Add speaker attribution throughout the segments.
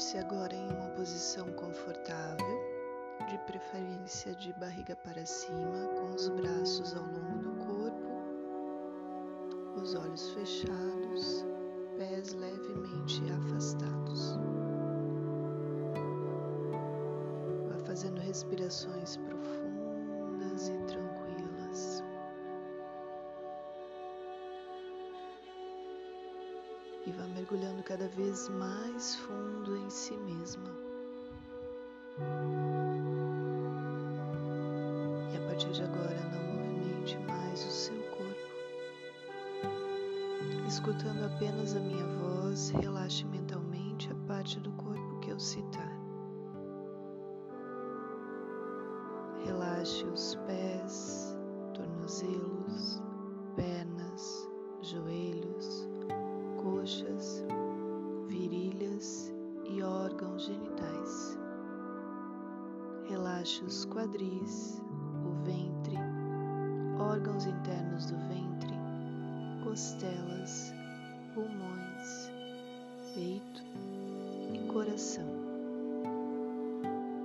Speaker 1: Coloque-se agora em uma posição confortável, de preferência de barriga para cima, com os braços ao longo do corpo, os olhos fechados, pés levemente afastados. Vá fazendo respirações profundas E vá mergulhando cada vez mais fundo em si mesma. E a partir de agora, não movimente mais o seu Escutando apenas a minha voz, relaxe mentalmente a parte do corpo que eu citar. Relaxe os quadris, o ventre, órgãos internos do ventre costelas, pulmões, peito e coração.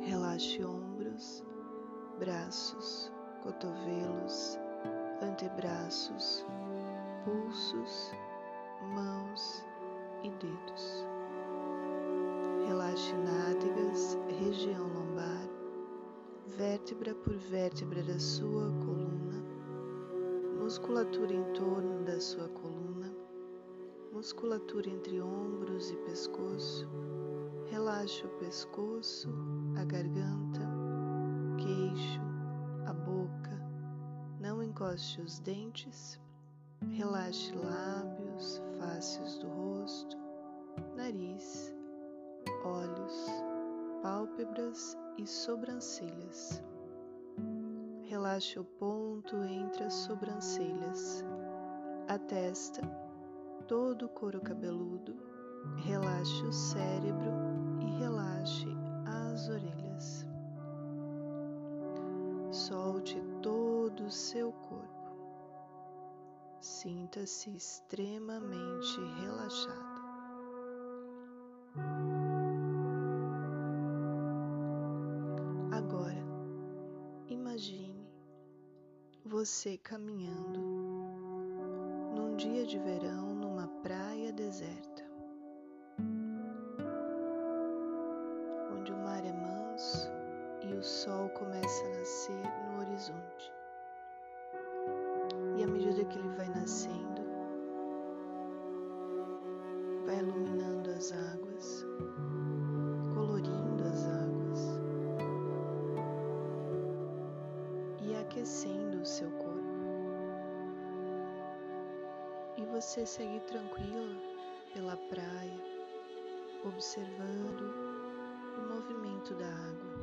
Speaker 1: Relaxe ombros, braços, cotovelos, antebraços, pulsos, mãos e dedos. Relaxe nádegas, vértebra por vértebra da sua coluna musculatura em torno da sua coluna, musculatura entre ombros e pescoço. Relaxe o pescoço, a garganta, queixo, a boca. Não encoste os dentes. Relaxe lábios, faces do rosto, nariz, olhos, pálpebras e sobrancelhas. Relaxe o ponto entre as sobrancelhas, a testa, todo o couro cabeludo. Relaxe o cérebro e relaxe as orelhas. Solte todo o seu corpo. Sinta-se extremamente relaxado. Você caminhando num dia de verão numa praia deserta, você segue tranquila pela praia, observando o movimento da água,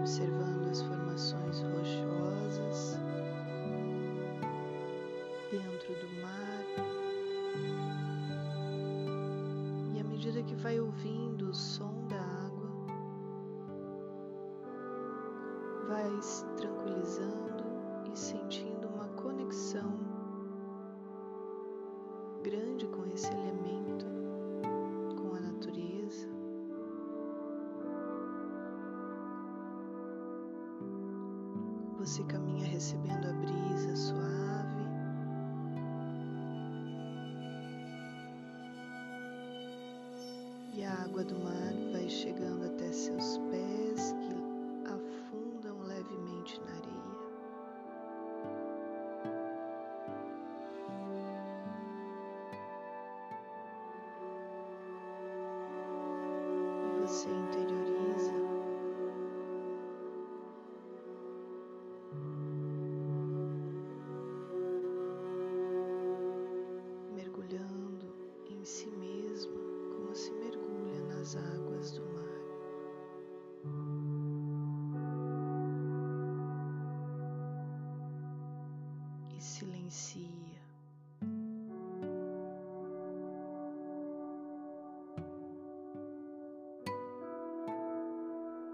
Speaker 1: observando as formações rochosas dentro do mar. E à medida que vai ouvindo o som da água, vai se tranquilizando e sentindo grande com esse elemento, com a natureza. Você caminha recebendo a brisa suave. E a água do mar vai chegando até seus pés,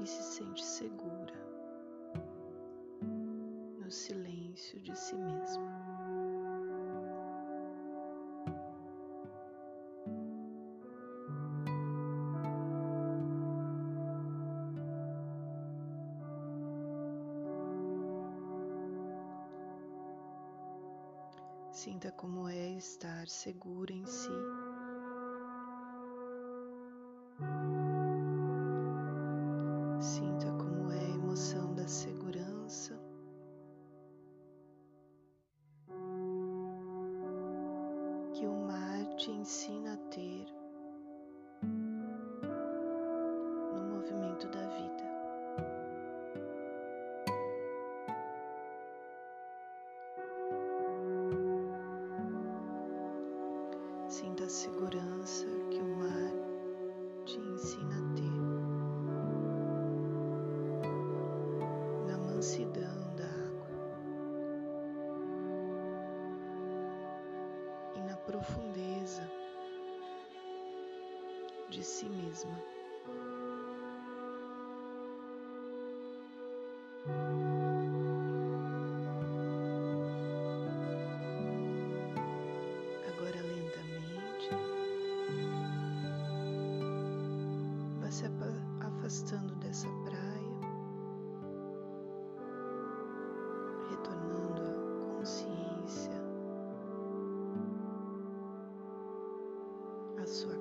Speaker 1: e se sente segura no silêncio de si mesma. Sinta como é estar segura em si. A segurança que o mar te ensina a ter na mansidão da água e na profundeza de si mesma. Sua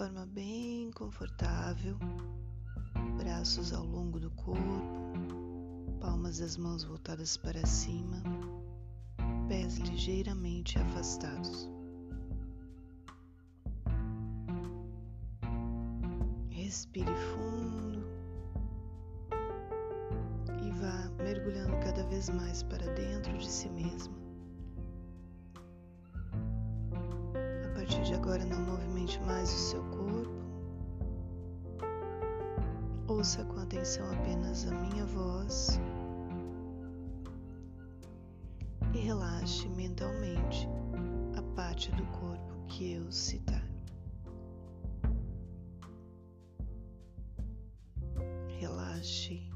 Speaker 1: forma bem confortável, braços ao longo do corpo, palmas das mãos voltadas para cima, pés ligeiramente afastados. Respire fundo e vá mergulhando cada vez mais para dentro de si mesma. Mais o seu corpo. Ouça com atenção apenas a minha voz e relaxe mentalmente a parte do corpo que eu citar. Relaxe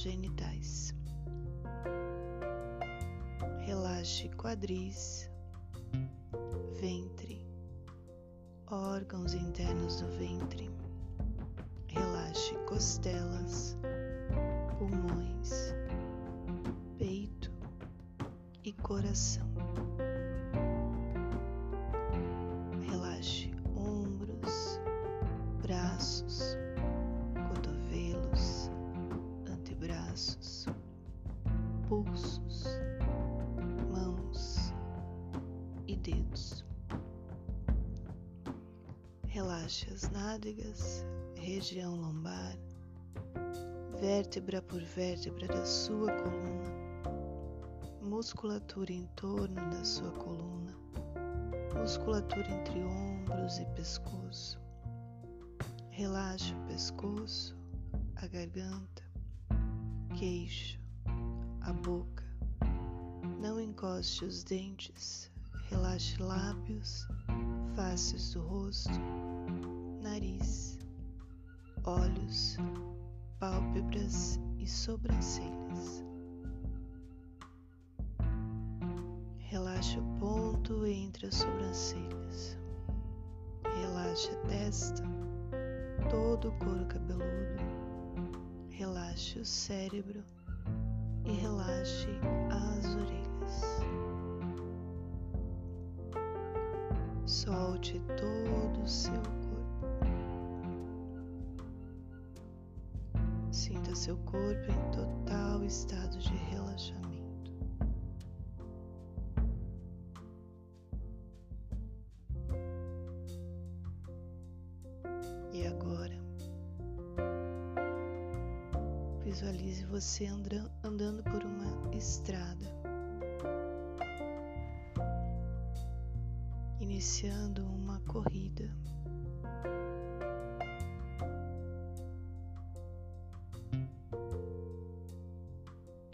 Speaker 1: genitais. Relaxe quadris, ventre, órgãos internos do ventre. Relaxe costelas, pulmões, peito e coração. Relaxe as nádegas, região lombar, vértebra por vértebra da sua coluna, musculatura em torno da sua coluna, musculatura entre ombros e pescoço. Relaxe o pescoço, a garganta, queixo, a boca. Não encoste os dentes, relaxe lábios, faces do rosto, olhos, pálpebras e sobrancelhas. Relaxe o ponto entre as sobrancelhas. Relaxe a testa, todo o couro cabeludo. Relaxe o cérebro e relaxe as orelhas. Solte todo o seu Sinta seu corpo em total estado de relaxamento. E agora, visualize você andando por uma estrada. iniciando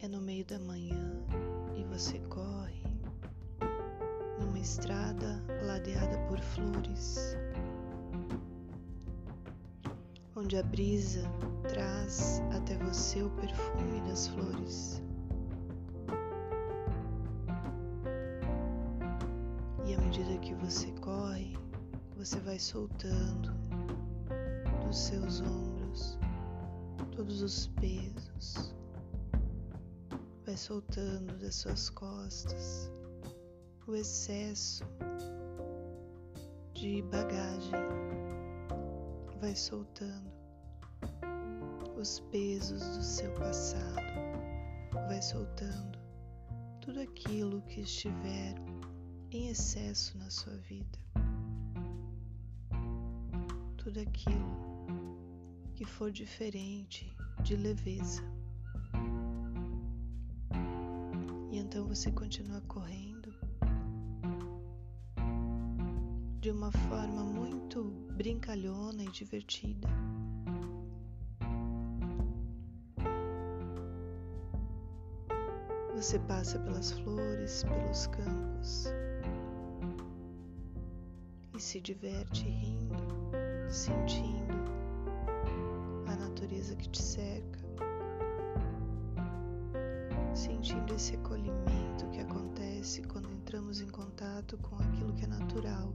Speaker 1: É no meio da manhã e você corre numa estrada ladeada por flores, onde a brisa traz até você o perfume das flores. medida que você corre, você vai soltando dos seus ombros todos os pesos, vai soltando das suas costas o excesso de bagagem, vai soltando os pesos do seu passado, vai soltando tudo aquilo que estiver em excesso na sua vida. Tudo aquilo que for diferente de leveza. Então você continua correndo de uma forma muito brincalhona e divertida. Você passa pelas flores, pelos campos, se diverte rindo, sentindo a natureza que te cerca, sentindo esse acolhimento que acontece quando entramos em contato com aquilo que é natural.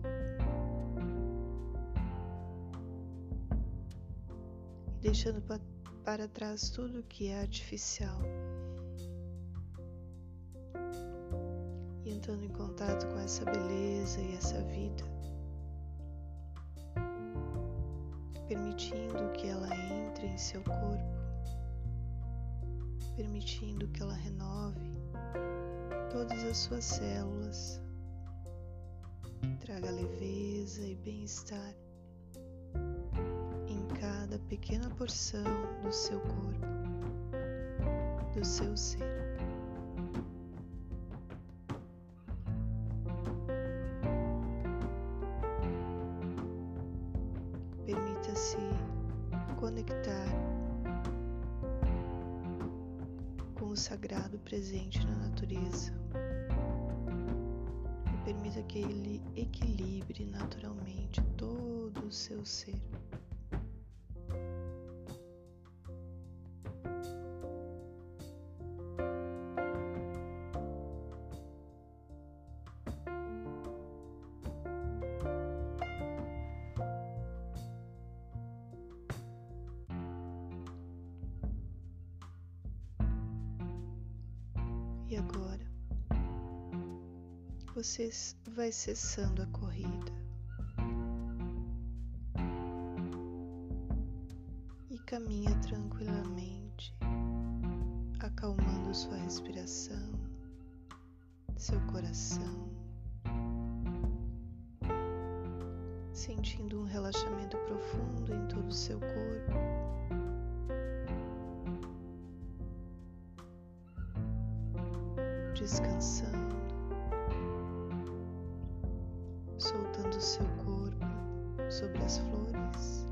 Speaker 1: E deixando para trás tudo que é artificial. E entrando em contato com essa beleza e essa vida permitindo que ela entre em seu corpo, permitindo que ela renove todas as suas células, traga leveza e bem-estar em cada pequena porção do seu corpo, do seu ser. Presente na natureza e permita que ele equilibre naturalmente todo o seu ser. E agora? Você vai cessando a corrida. E caminha tranquilamente, acalmando sua respiração, seu coração, sentindo um relaxamento profundo em todo o seu corpo. Descansando, soltando seu corpo sobre as flores,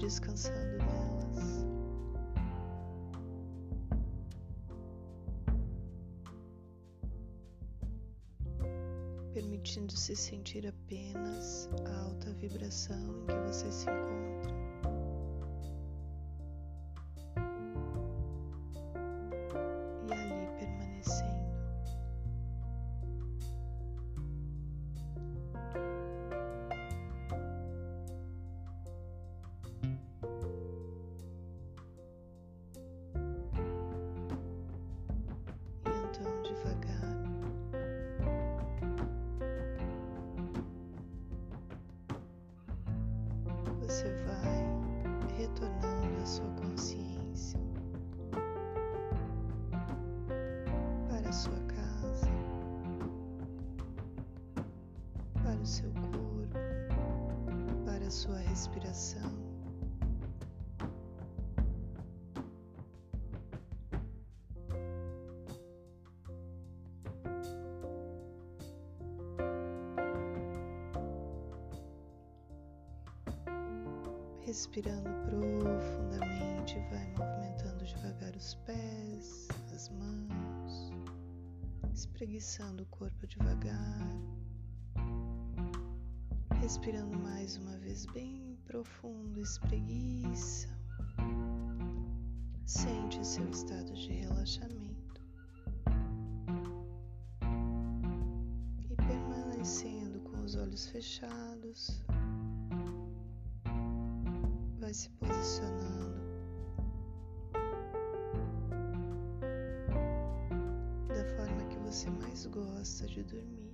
Speaker 1: descansando nelas. permitindo-se sentir apenas a alta vibração em que você se encontra. Você vai retornando a sua consciência para a sua casa, para o seu corpo, para a sua respiração. Respirando profundamente, vai movimentando devagar os pés, as mãos, espreguiçando o corpo devagar. Respirando mais uma vez bem profundo, espreguiça. Sente seu estado de relaxamento. E permanecendo com os olhos fechados, vai se posicionando da forma que você mais gosta de dormir.